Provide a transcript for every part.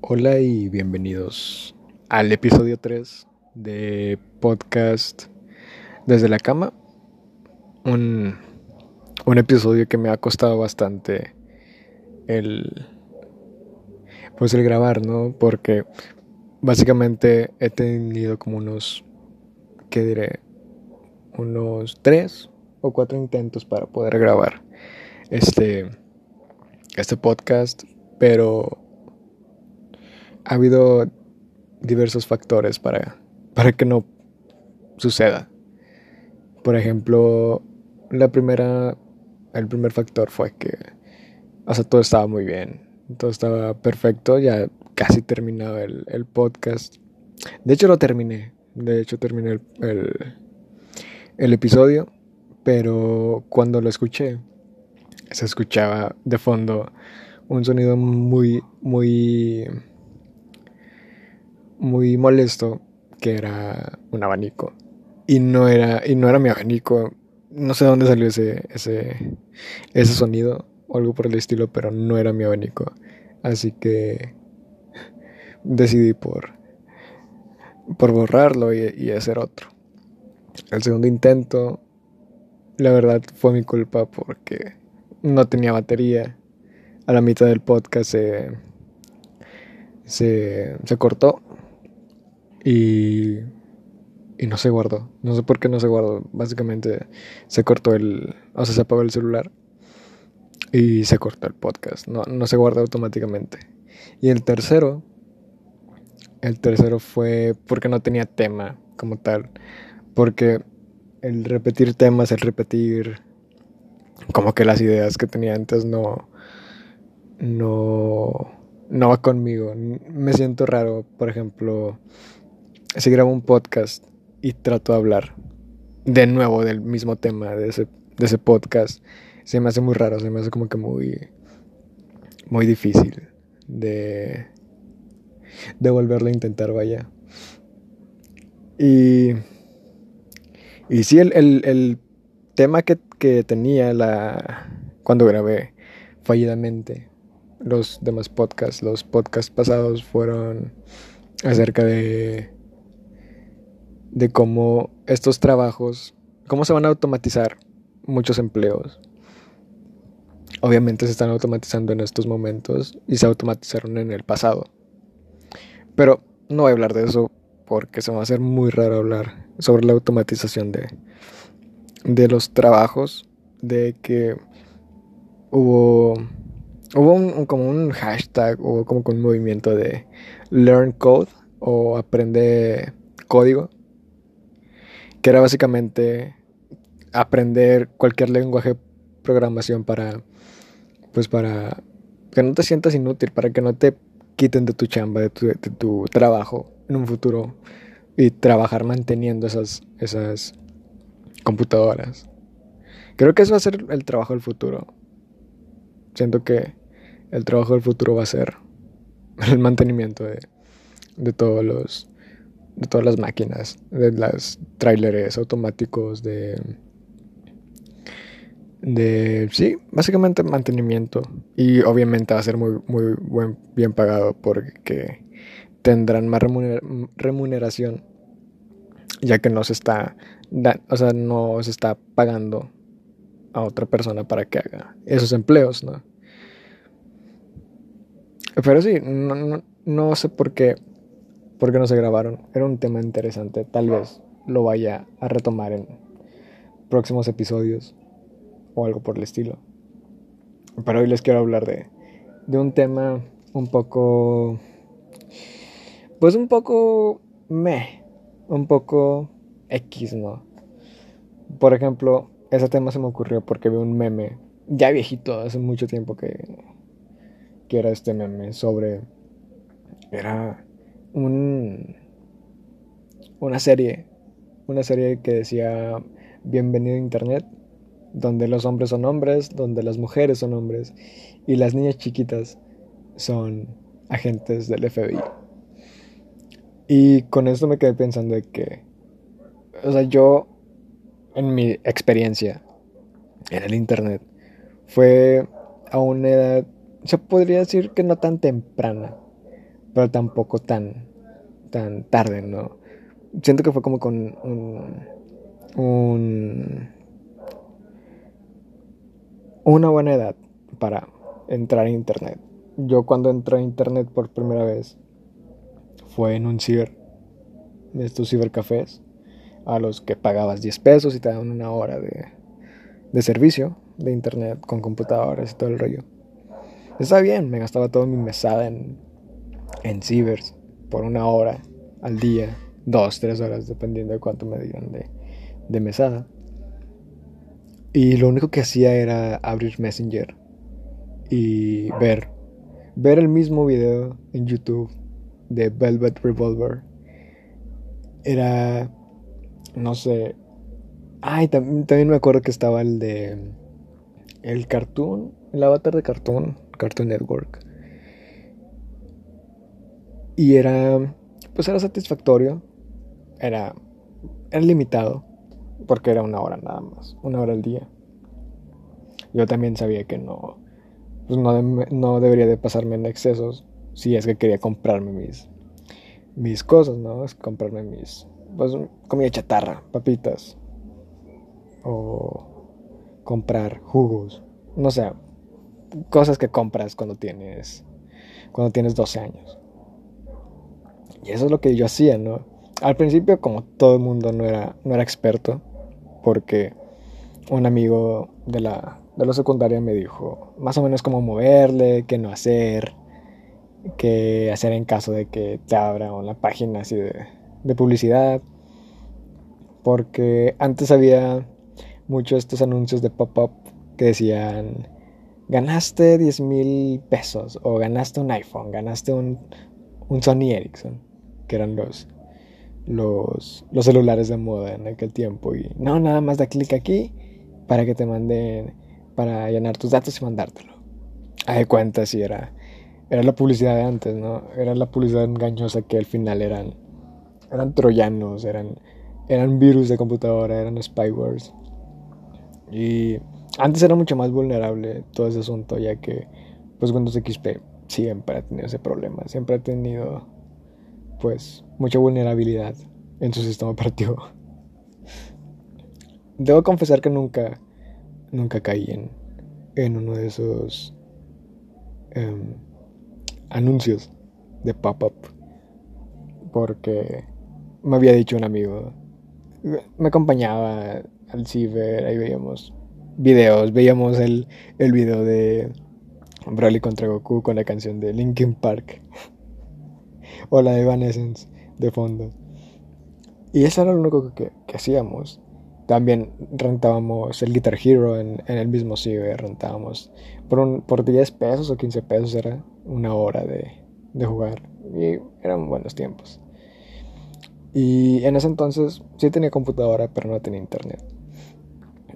Hola y bienvenidos al episodio 3 de podcast desde la cama. Un, un episodio que me ha costado bastante el pues el grabar, ¿no? Porque básicamente he tenido como unos ¿qué diré? unos 3 o 4 intentos para poder grabar este este podcast, pero ha habido diversos factores para, para que no suceda. Por ejemplo, la primera, el primer factor fue que, o sea, todo estaba muy bien, todo estaba perfecto, ya casi terminaba el, el podcast. De hecho, lo terminé, de hecho, terminé el, el, el episodio, pero cuando lo escuché, se escuchaba de fondo un sonido muy, muy muy molesto que era un abanico. Y no era, y no era mi abanico. No sé dónde salió ese, ese, ese sonido o algo por el estilo, pero no era mi abanico. Así que decidí por, por borrarlo y, y hacer otro. El segundo intento, la verdad, fue mi culpa porque no tenía batería. A la mitad del podcast se, se, se cortó y, y no se guardó. No sé por qué no se guardó. Básicamente se cortó el... O sea, se apagó el celular. Y se cortó el podcast. No, no se guardó automáticamente. Y el tercero... El tercero fue porque no tenía tema como tal. Porque el repetir temas, el repetir como que las ideas que tenía antes no no no va conmigo. Me siento raro, por ejemplo, si grabo un podcast y trato de hablar de nuevo del mismo tema de ese, de ese podcast, se me hace muy raro, se me hace como que muy, muy difícil de, de volverlo a intentar, vaya. Y, y sí, el, el, el tema que, que tenía la, cuando grabé fallidamente los demás podcasts, los podcasts pasados fueron acerca de de cómo estos trabajos, cómo se van a automatizar muchos empleos. Obviamente se están automatizando en estos momentos y se automatizaron en el pasado. Pero no voy a hablar de eso porque se me va a hacer muy raro hablar sobre la automatización de, de los trabajos, de que hubo, hubo un, como un hashtag, hubo como un movimiento de learn code o aprende código que era básicamente aprender cualquier lenguaje de programación para, pues para que no te sientas inútil, para que no te quiten de tu chamba, de tu, de tu trabajo en un futuro y trabajar manteniendo esas, esas computadoras. Creo que eso va a ser el trabajo del futuro. Siento que el trabajo del futuro va a ser el mantenimiento de, de todos los de todas las máquinas, de las tráileres automáticos, de, de, sí, básicamente mantenimiento. Y obviamente va a ser muy, muy buen, bien pagado porque tendrán más remuneración, ya que no se está, o sea, no se está pagando a otra persona para que haga esos empleos, ¿no? Pero sí, no, no, no sé por qué ¿Por qué no se grabaron? Era un tema interesante. Tal vez lo vaya a retomar en próximos episodios o algo por el estilo. Pero hoy les quiero hablar de, de un tema un poco... Pues un poco... Me. Un poco X, ¿no? Por ejemplo, ese tema se me ocurrió porque vi un meme, ya viejito, hace mucho tiempo que, que era este meme sobre... Era un, una serie, una serie que decía Bienvenido a Internet, donde los hombres son hombres, donde las mujeres son hombres y las niñas chiquitas son agentes del FBI. Y con esto me quedé pensando de que, o sea, yo, en mi experiencia en el Internet, fue a una edad, se podría decir que no tan temprana, pero tampoco tan, tan tarde, ¿no? Siento que fue como con un, un una buena edad para entrar a internet. Yo cuando entré a internet por primera vez fue en un ciber, de estos cibercafés, a los que pagabas 10 pesos y te daban una hora de, de servicio de internet con computadoras y todo el rollo. Está bien, me gastaba toda mi mesada en, en cibers por una hora al día, dos, tres horas, dependiendo de cuánto me dieran de, de mesada. Y lo único que hacía era abrir Messenger y ver, ver el mismo video en YouTube de Velvet Revolver. Era, no sé, ay, también, también me acuerdo que estaba el de el cartoon, el avatar de cartoon, Cartoon Network. Y era, pues era satisfactorio, era, era limitado, porque era una hora nada más, una hora al día. Yo también sabía que no, pues no, no debería de pasarme en excesos si es que quería comprarme mis, mis cosas, ¿no? Es comprarme mis, pues comida chatarra, papitas, o comprar jugos, no sé, cosas que compras cuando tienes, cuando tienes 12 años. Y eso es lo que yo hacía, ¿no? Al principio, como todo el mundo no era, no era experto, porque un amigo de la, de la secundaria me dijo más o menos cómo moverle, qué no hacer, qué hacer en caso de que te abra una página así de, de publicidad. Porque antes había muchos estos anuncios de pop-up que decían, ganaste 10 mil pesos o ganaste un iPhone, ganaste un, un Sony Ericsson, que eran los, los, los celulares de moda en aquel tiempo. Y no, nada más da clic aquí para que te manden, para llenar tus datos y mandártelo. De cuenta si era, era la publicidad de antes, ¿no? Era la publicidad engañosa que al final eran, eran troyanos, eran, eran virus de computadora, eran spywares. Y antes era mucho más vulnerable todo ese asunto, ya que pues Windows XP siempre ha tenido ese problema, siempre ha tenido pues mucha vulnerabilidad en su sistema operativo. Debo confesar que nunca, nunca caí en, en uno de esos em, anuncios de pop-up. Porque me había dicho un amigo, me acompañaba al ciber, ahí veíamos videos, veíamos el, el video de Broly contra Goku con la canción de Linkin Park o la Evanescence de fondo. Y eso era lo único que, que hacíamos. También rentábamos el Guitar Hero en, en el mismo ciber, rentábamos por, un, por 10 pesos o 15 pesos era una hora de, de jugar. Y eran buenos tiempos. Y en ese entonces sí tenía computadora, pero no tenía internet.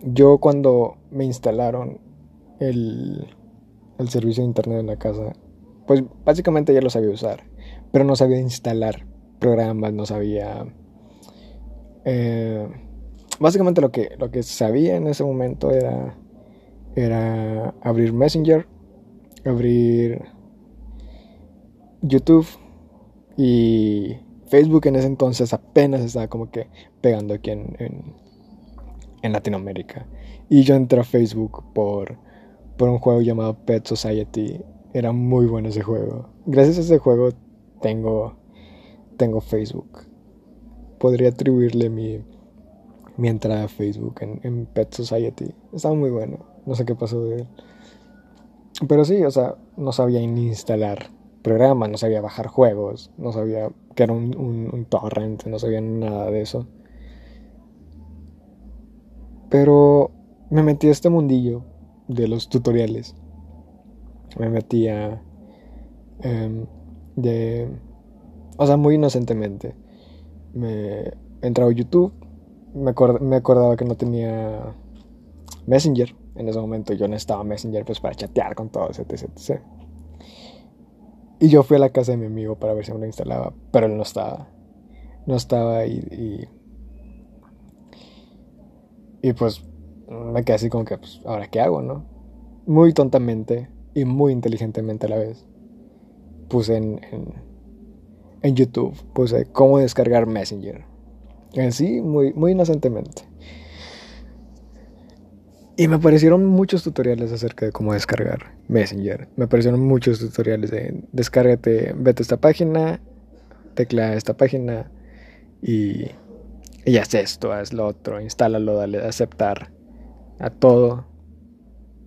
Yo cuando me instalaron el, el servicio de internet en la casa, pues básicamente ya lo sabía usar, pero no sabía instalar programas, no sabía... Eh, básicamente lo que, lo que sabía en ese momento era, era abrir Messenger, abrir YouTube y Facebook en ese entonces apenas estaba como que pegando aquí en, en Latinoamérica. Y yo entré a Facebook por, por un juego llamado Pet Society. Era muy bueno ese juego. Gracias a ese juego tengo, tengo Facebook. Podría atribuirle mi, mi entrada a Facebook en, en Pet Society. Estaba muy bueno. No sé qué pasó de él. Pero sí, o sea, no sabía instalar programas, no sabía bajar juegos, no sabía que era un, un, un torrent, no sabía nada de eso. Pero me metí a este mundillo de los tutoriales. Me metí a... Em, de... O sea, muy inocentemente. Me entraba a YouTube. Me, me acordaba que no tenía Messenger. En ese momento yo no estaba Messenger pues para chatear con todos, etc, etc. Y yo fui a la casa de mi amigo para ver si me lo instalaba, pero él no estaba. No estaba ahí y y pues me quedé así como que, pues, ¿ahora qué hago, no? Muy tontamente y muy inteligentemente a la vez. Puse en, en YouTube puse cómo descargar Messenger. Así, muy, muy inocentemente. Y me aparecieron muchos tutoriales acerca de cómo descargar Messenger. Me aparecieron muchos tutoriales de descárgate, vete a esta página, tecla esta página y, y haz esto, haz lo otro, instálalo, dale aceptar a todo.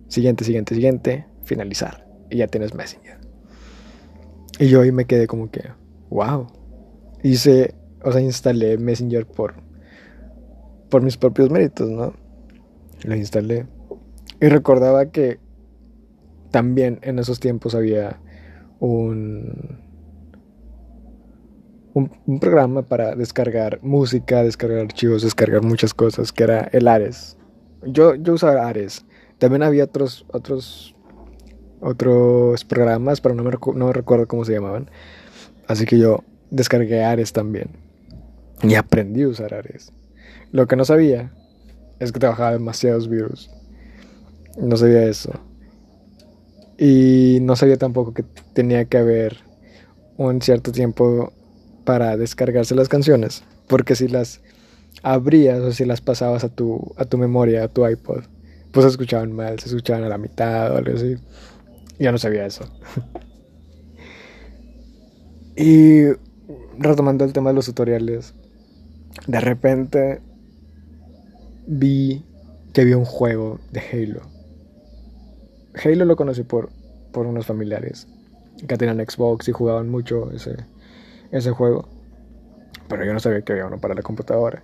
Siguiente, siguiente, siguiente, finalizar. Y ya tienes Messenger. Y yo ahí me quedé como que, wow. Hice, o sea, instalé Messenger por, por mis propios méritos, ¿no? Lo instalé. Y recordaba que también en esos tiempos había un, un, programa para descargar música, descargar archivos, descargar muchas cosas, que era el Ares. Yo, yo usaba Ares. También había otros, otros, otros programas, pero no me, no recuerdo cómo se llamaban. Así que yo descargué Ares también. Y aprendí a usar Ares. Lo que no sabía es que trabajaba demasiados virus. No sabía eso. Y no sabía tampoco que tenía que haber un cierto tiempo para descargarse las canciones. Porque si las abrías o si las pasabas a tu, a tu memoria, a tu iPod, pues se escuchaban mal, se escuchaban a la mitad o algo así. Ya no sabía eso. y retomando el tema de los tutoriales, de repente vi que había un juego de Halo. Halo lo conocí por, por unos familiares que tenían Xbox y jugaban mucho ese, ese juego. Pero yo no sabía que había uno para la computadora.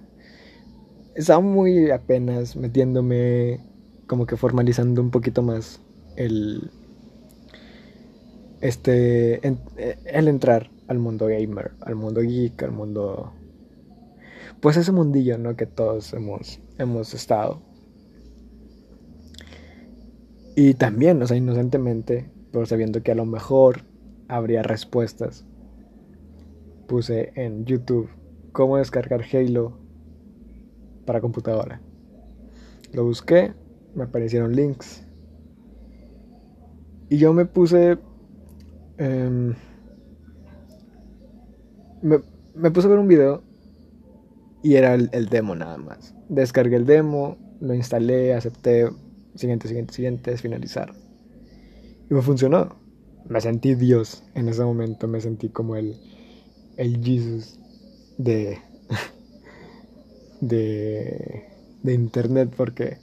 Estaba muy apenas metiéndome, como que formalizando un poquito más el. Este. el entrar al mundo gamer, al mundo geek, al mundo pues ese mundillo, ¿no? Que todos hemos, hemos estado. Y también, o sea, inocentemente, pero sabiendo que a lo mejor habría respuestas, puse en YouTube cómo descargar Halo para computadora. Lo busqué, me aparecieron links. Y yo me puse... Em, me, me puse a ver un video y era el, demo nada más. Descargué el demo, lo instalé, acepté, siguiente, siguiente, siguiente, finalizar. Y me funcionó. Me sentí Dios en ese momento, me sentí como el, el Jesus de, de, de internet porque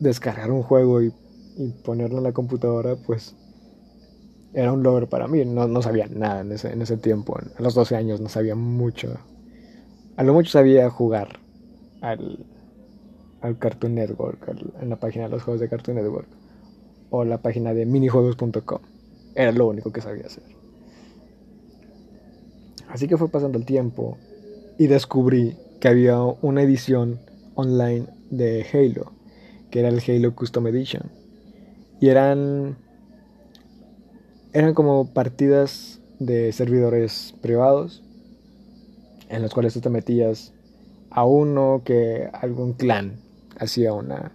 descargar un juego y, y, ponerlo en la computadora pues era un logro para mí. No, no sabía nada en ese, en ese tiempo. A los 12 años no sabía mucho a lo mucho sabía jugar al, al Cartoon Network, en la página de los juegos de Cartoon Network, o la página de minijuegos.com. Era lo único que sabía hacer. Así que fue pasando el tiempo y descubrí que había una edición online de Halo, que era el Halo Custom Edition. Y eran eran como partidas de servidores privados en los cuales tú te metías a uno que algún clan hacía una,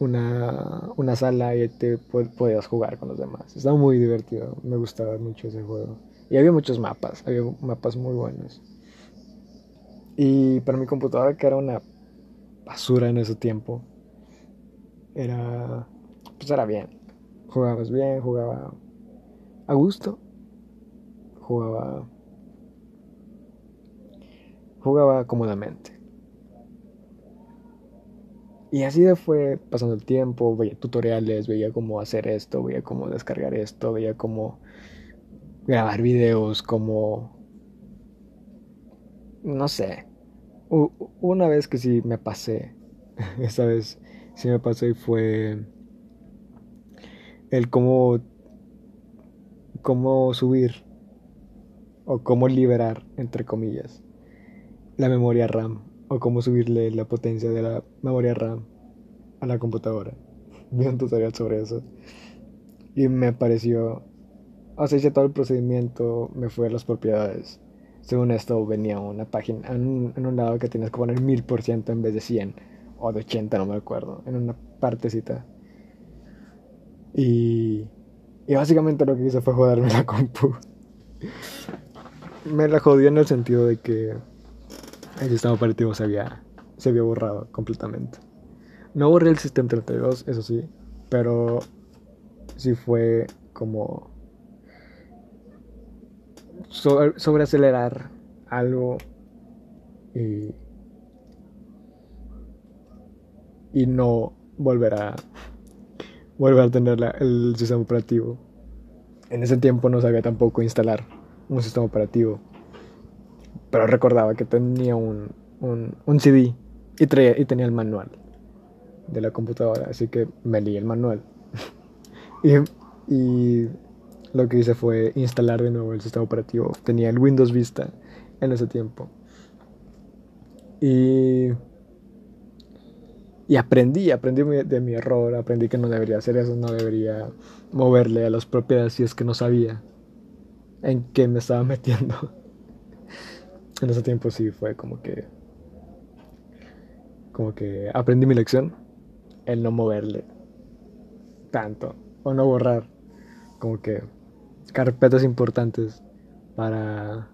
una, una sala y te podías jugar con los demás. Estaba muy divertido, me gustaba mucho ese juego. Y había muchos mapas, había mapas muy buenos. Y para mi computadora, que era una basura en ese tiempo, era. Pues era bien. Jugabas bien, jugaba a gusto, jugaba jugaba cómodamente. Y así fue pasando el tiempo, veía tutoriales, veía cómo hacer esto, veía cómo descargar esto, veía cómo grabar videos, cómo... No sé. Una vez que sí me pasé, esta vez sí me pasé y fue el cómo, cómo subir o cómo liberar, entre comillas, la memoria RAM o cómo subirle la potencia de la memoria RAM a la computadora. Vi un tutorial sobre eso y me pareció, o sea, hice todo el procedimiento, me fui a las propiedades. Según esto venía una página, en un, lado que tienes que poner 1000% en vez de 100 o de 80, no me acuerdo, en una partecita. Y, y básicamente lo que hice fue joderme la compu. me la jodió en el sentido de que el sistema operativo se había, se había borrado completamente. No borré el sistema 32, eso sí, pero sí fue como sobre, algo y, y no volver a volver a tener el sistema operativo. En ese tiempo no sabía tampoco instalar un sistema operativo. Pero recordaba que tenía un, un, CD y, y tenía el manual de la computadora. Así que me leí el manual. y, y lo que hice fue instalar de nuevo el sistema operativo. Tenía el Windows Vista en ese tiempo. Y, y aprendí, aprendí de mi error, aprendí que no debería hacer eso, no debería moverle a las propiedades si es que no sabía en qué me estaba metiendo. en ese tiempo sí fue como que como que aprendí mi lección el no moverle tanto o no borrar como que carpetas importantes para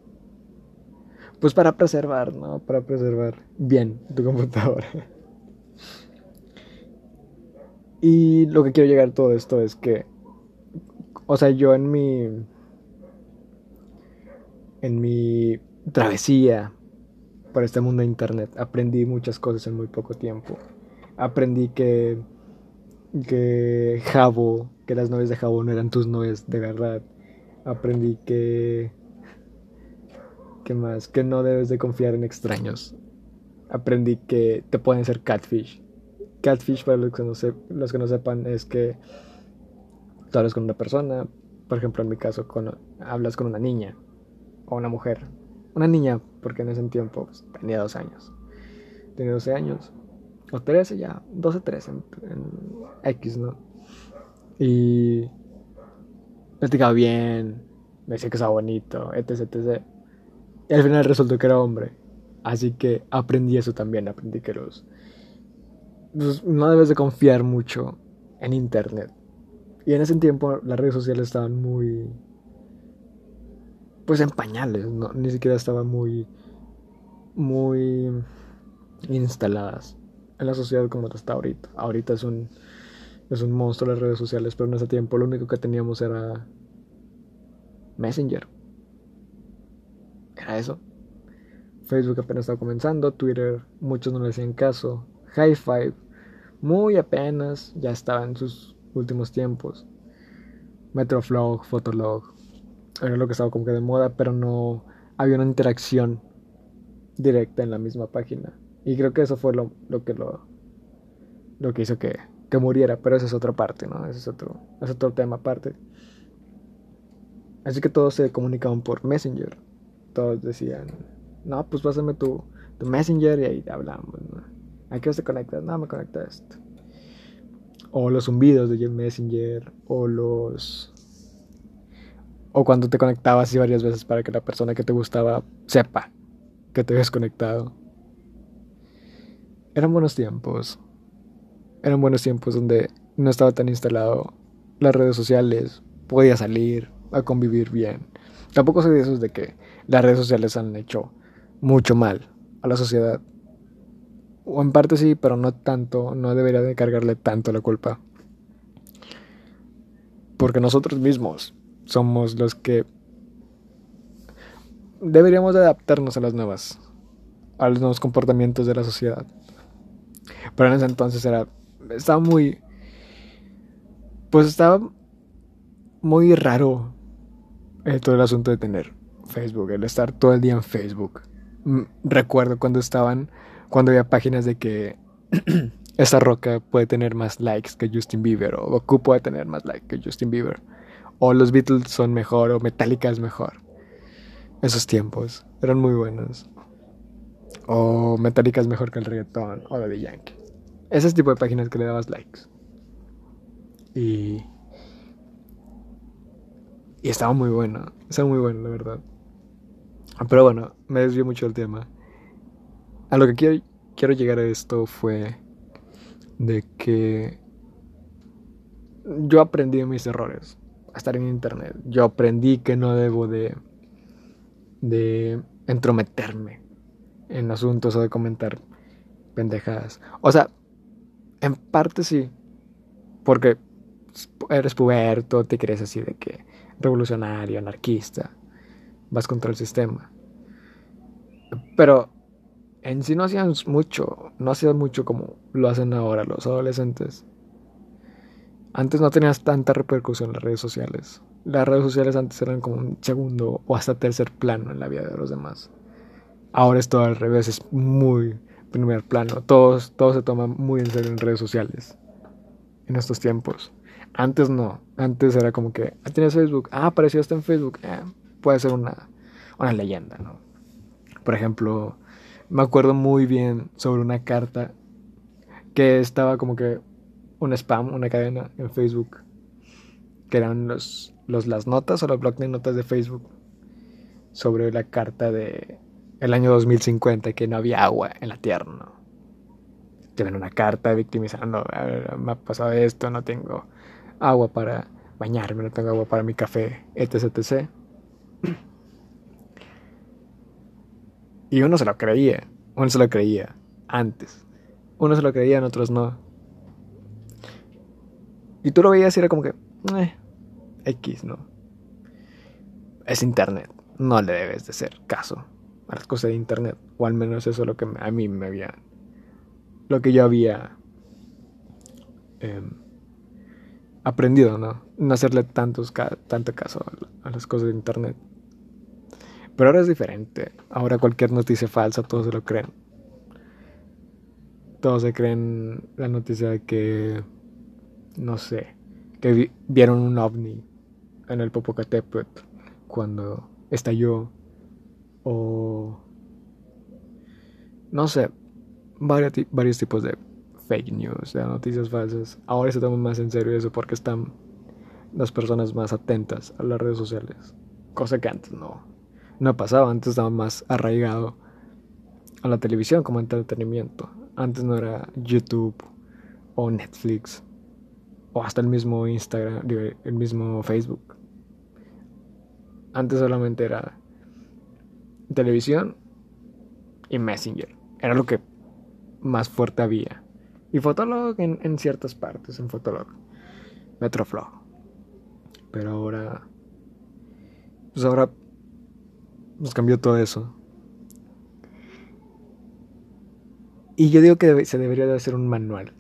pues para preservar, ¿no? Para preservar bien tu computadora. Y lo que quiero llegar a todo esto es que, o sea, yo en mi, en mi travesía por este mundo de internet aprendí muchas cosas en muy poco tiempo. Aprendí que, que Jabo, que las novias de Jabo no eran tus novias de verdad. Aprendí que ¿Qué más? Que no debes de confiar en extraños. Aprendí que te pueden ser catfish. Catfish, para los que no, los que no sepan, es que tú hablas con una persona, por ejemplo, en mi caso, hablas con una niña o una mujer. Una niña, porque en ese tiempo pues, tenía 12 años. Tenía 12 años. O 13 ya, 12, 13 en, X, ¿no? Y platicaba bien, me decía que estaba bonito, etc, etc. Y al final resultó que era hombre. Así que aprendí eso también, aprendí que los... Pues, no debes de confiar mucho en internet. Y en ese tiempo las redes sociales estaban muy... Pues en pañales, ni siquiera estaban muy... Muy instaladas en la sociedad como está ahorita. Ahorita es un, es un monstruo las redes sociales, pero en ese tiempo lo único que teníamos era Messenger era eso. Facebook apenas estaba comenzando, Twitter muchos no le hacían caso, High Five muy apenas ya estaba en sus últimos tiempos. Metroflog, Fotolog, era lo que estaba como que de moda, pero no había una interacción directa en la misma página. Y creo que eso fue lo, que lo, lo que hizo que, que, muriera, pero esa es otra parte, ¿no? Ese es otro, es otro tema aparte. Así que todos se comunicaban por Messenger todos decían, no, pues pásame tu, tu Messenger y ahí hablamos. ¿no? ¿A qué te conectas? No, me conecta a esto. O los zumbidos de Messenger, o los... O cuando te conectabas y varias veces para que la persona que te gustaba sepa que te habías conectado. Eran buenos tiempos. Eran buenos tiempos donde no estaba tan instalado las redes sociales. Podía salir a convivir bien. Tampoco soy de esos de que las redes sociales han hecho mucho mal a la sociedad. O en parte sí, pero no tanto, no debería de cargarle tanto la culpa. Porque nosotros mismos somos los que deberíamos de adaptarnos a las nuevas, a los nuevos comportamientos de la sociedad. Pero en ese entonces era, estaba muy, pues estaba muy raro eh, todo el asunto de tener Facebook, el estar todo el día en Facebook. Mm, recuerdo cuando estaban, cuando había páginas de que esta roca puede tener más likes que Justin Bieber, o Goku puede tener más likes que Justin Bieber, o los Beatles son mejor, o Metallica es mejor. Esos tiempos eran muy buenos. O Metallica es mejor que el reggaetón, o de Yankee. Ese tipo de páginas que le dabas likes. Y. Y estaba muy bueno. Estaba muy bueno, la verdad. Pero bueno, me desvió mucho el tema. A lo que quiero, llegar a esto fue de que yo aprendí mis errores a estar en internet. Yo aprendí que no debo de de entrometerme en asuntos o de comentar pendejadas. O sea, en parte sí, porque eres puberto, te crees así de que revolucionario, anarquista, vas contra el sistema. Pero en sí no hacían mucho, no hacían mucho como lo hacen ahora los adolescentes. Antes no tenías tanta repercusión en las redes sociales. Las redes sociales antes eran como un segundo o hasta tercer plano en la vida de los demás. Ahora es todo al revés, es muy primer plano. Todos, todo se toma muy en serio en redes sociales. En estos tiempos. Antes no. Antes era como que, ah, tienes Facebook. Ah, apareció hasta en Facebook. Eh, puede ser una, una leyenda, ¿no? Por ejemplo, me acuerdo muy bien sobre una carta que estaba como que un spam, una cadena en Facebook. Que eran los, los, las notas o los blogs de notas de Facebook. Sobre la carta de el año 2050 que no había agua en la tierra, ¿no? Una carta victimizando, me ha pasado esto, no tengo agua para bañarme, no tengo agua para mi café, etc, etc. Y uno se lo creía, uno se lo creía antes. Uno se lo creía, en otros no. Y tú lo veías y era como que, eh, X, ¿no? Es internet, no le debes de hacer caso a las cosas de internet, o al menos eso es lo que a mí me había, lo que yo había em, aprendido, ¿no? No hacerle tantos, tanto caso a las cosas de internet. Pero ahora es diferente. Ahora cualquier noticia falsa, todos se lo creen. Todos se creen la noticia de que, no sé, que vieron un ovni en el Popocatépetl cuando estalló o no sé, varios, varios tipos de fake news, de noticias falsas. Ahora se toma más en serio eso porque están las personas más atentas a las redes sociales, cosa que antes no, no pasaba, antes estaba más arraigado a la televisión como entretenimiento. Antes no era YouTube o Netflix o hasta el mismo Instagram, el mismo Facebook. Antes solamente era televisión y Messenger. Era lo que más fuerte había. Y Fotolog en, en ciertas partes, en Fotolog. Metroflog. Pero ahora... Pues ahora nos cambió todo eso. Y yo digo que se debería de hacer un manual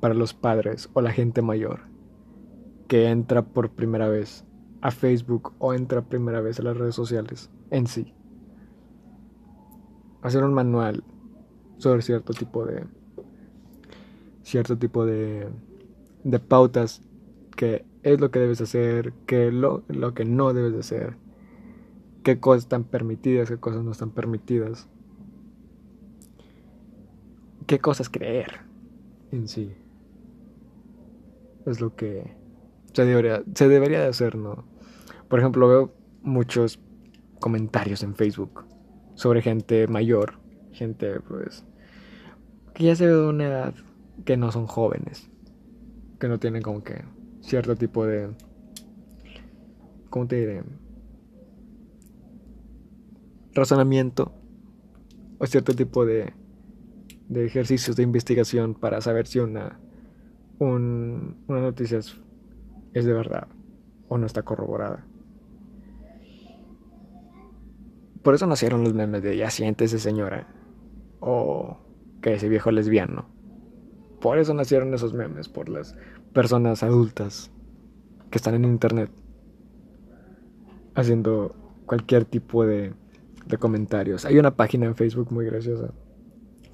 para los padres o la gente mayor que entra por primera vez a Facebook o entra primera vez a las redes sociales en sí hacer un manual sobre cierto tipo de cierto tipo de de pautas que es lo que debes hacer, que lo, lo que no debes de hacer, qué cosas están permitidas, qué cosas no están permitidas, qué cosas creer en sí. Es lo que se debería, se debería de hacer, ¿no? Por ejemplo, veo muchos comentarios en Facebook sobre gente mayor, gente pues que ya se ve de una edad que no son jóvenes, que no tienen como que cierto tipo de ¿cómo te diré? Razonamiento o cierto tipo de de ejercicios de investigación para saber si una un, una noticia es de verdad o no está corroborada. Por eso nacieron los memes de ya siéntese señora. O que ese viejo lesbiano. Por eso nacieron esos memes, por las personas adultas que están en internet haciendo cualquier tipo de, de comentarios. Hay una página en Facebook muy graciosa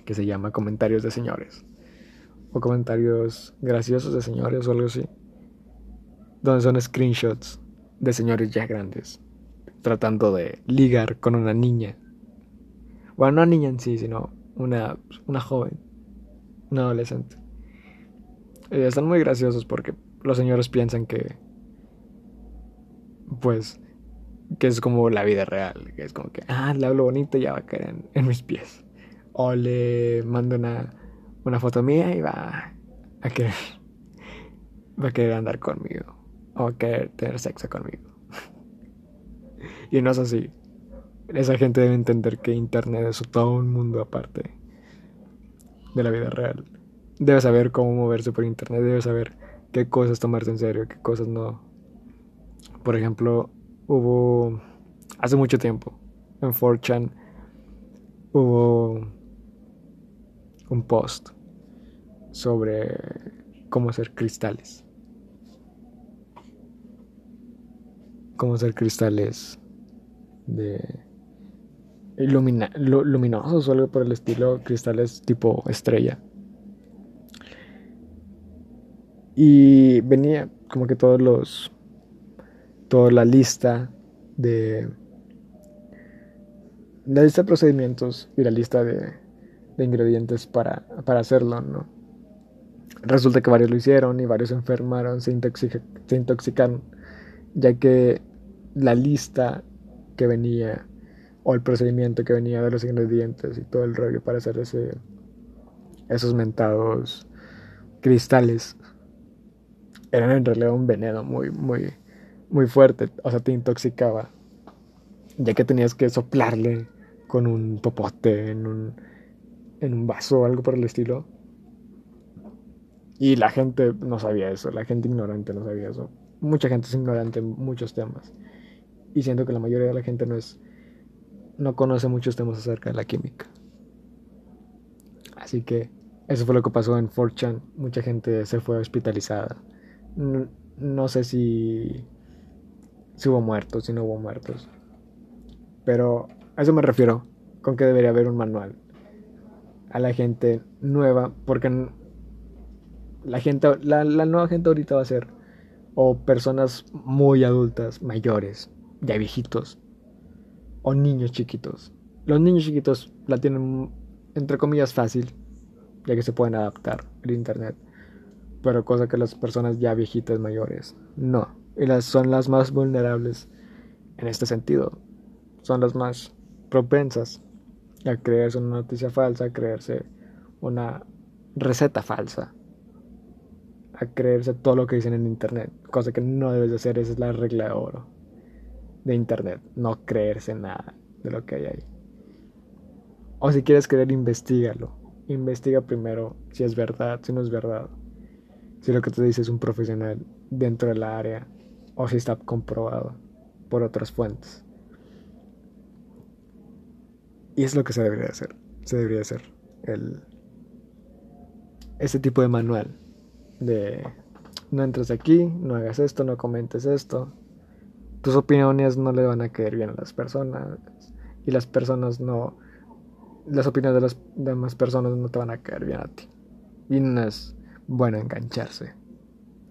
que se llama Comentarios de Señores. O comentarios graciosos de señores o algo así. Donde son screenshots de señores ya grandes tratando de ligar con una niña. Bueno, no una niña en sí, sino una, una joven, una adolescente. Y están muy graciosos porque los señores piensan que, pues, que es como la vida real, que es como que, ah, le hablo bonito y ya va a caer en, mis pies. O le mando una, una foto mía y va a querer, va a querer andar conmigo. O a querer tener sexo conmigo. Y no es así. esa gente debe entender que Internet es todo un mundo aparte de la vida real. Debe saber cómo moverse por Internet, debe saber qué cosas tomarse en serio, qué cosas no. Por ejemplo, hubo hace mucho tiempo en 4chan hubo un post sobre cómo hacer cristales. Cómo hacer cristales de luminosos o algo por el estilo, cristales tipo estrella. Y venía como que todos los la lista de la lista de procedimientos y la lista de, de ingredientes para, para, hacerlo, ¿no? Resulta que varios lo hicieron y varios se enfermaron, se, se intoxicaron, ya que la lista que venía o el procedimiento que venía de los ingredientes y todo el rollo para hacer ese, esos mentados cristales eran en realidad un veneno muy, muy, muy fuerte, o sea, te intoxicaba, ya que tenías que soplarle con un popote en un, en un vaso o algo por el estilo. Y la gente no sabía eso, la gente ignorante no sabía eso. Mucha gente es ignorante en muchos temas. Y siento que la mayoría de la gente no es no conoce muchos temas acerca de la química. Así que eso fue lo que pasó en 4chan. Mucha gente se fue hospitalizada. No, sé si, si hubo muertos, si no hubo muertos. Pero a eso me refiero, con que debería haber un manual a la gente nueva, porque la gente, la, la nueva gente ahorita va a ser o personas muy adultas, mayores, ya viejitos, o niños chiquitos. Los niños chiquitos la tienen entre comillas fácil, ya que se pueden adaptar al internet, pero cosa que las personas ya viejitas mayores no, y las son las más vulnerables en este sentido. Son las más propensas a creerse una noticia falsa, a creerse una receta falsa, a creerse todo lo que dicen en internet, cosa que no debes de hacer, esa es la regla de oro de internet, no creerse nada de lo que hay ahí. O si quieres creer, investigalo. Investiga primero si es verdad, si no es verdad. Si lo que te dice es un profesional dentro de la área o si está comprobado por otras fuentes. Y es lo que se debería hacer. Se debería hacer el ese tipo de manual de no entres aquí, no hagas esto, no comentes esto, tus opiniones no le van a caer bien a las personas y las personas no las opiniones de las demás personas no te van a caer bien a ti y no es bueno engancharse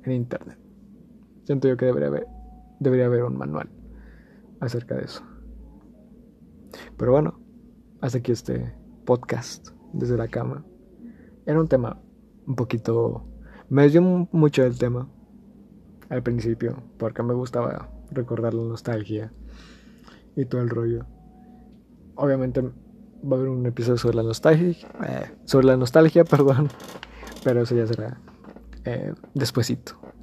en internet siento yo que debería haber, debería haber un manual acerca de eso pero bueno hasta aquí este podcast desde la cama era un tema un poquito me dio mucho del tema al principio porque me gustaba recordar la nostalgia y todo el rollo. Obviamente va a haber un episodio sobre la nostalgia, eh, sobre la nostalgia, perdón, pero eso ya será eh,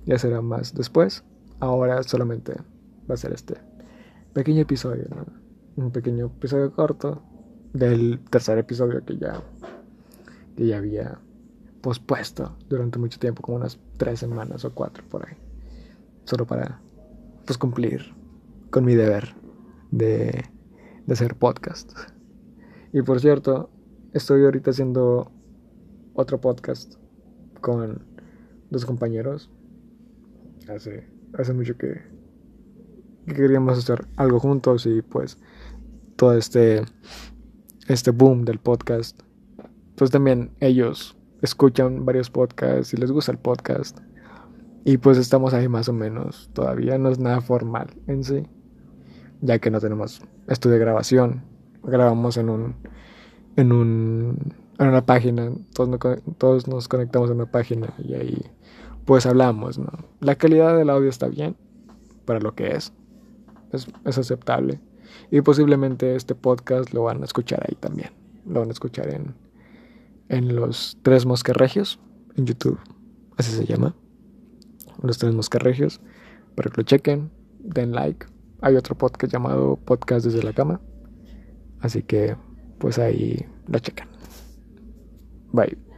ya será más después. Ahora solamente va a ser este pequeño episodio, un pequeño episodio corto del tercer episodio que ya que ya había pospuesto durante mucho tiempo, como unas tres semanas o cuatro por ahí, solo para pues cumplir con mi deber de, de hacer podcast. Y por cierto, estoy ahorita haciendo otro podcast con dos compañeros. Hace, hace mucho que, que queríamos hacer algo juntos y pues todo este, este boom del podcast. Pues también ellos escuchan varios podcasts y les gusta el podcast. Y pues estamos ahí más o menos. Todavía no es nada formal en sí. Ya que no tenemos estudio de grabación. Grabamos en un. en un. En una página. Todos, todos nos conectamos en una página y ahí pues hablamos, ¿no? La calidad del audio está bien. Para lo que es. Es, aceptable. Y posiblemente este podcast lo van a escuchar ahí también. Lo van a escuchar en. en los tres mosquerregios. En YouTube. Así se llama los tres moscarregios, para que lo chequen, den like. Hay otro podcast llamado Podcast desde la cama. Así que pues ahí lo checan. Bye.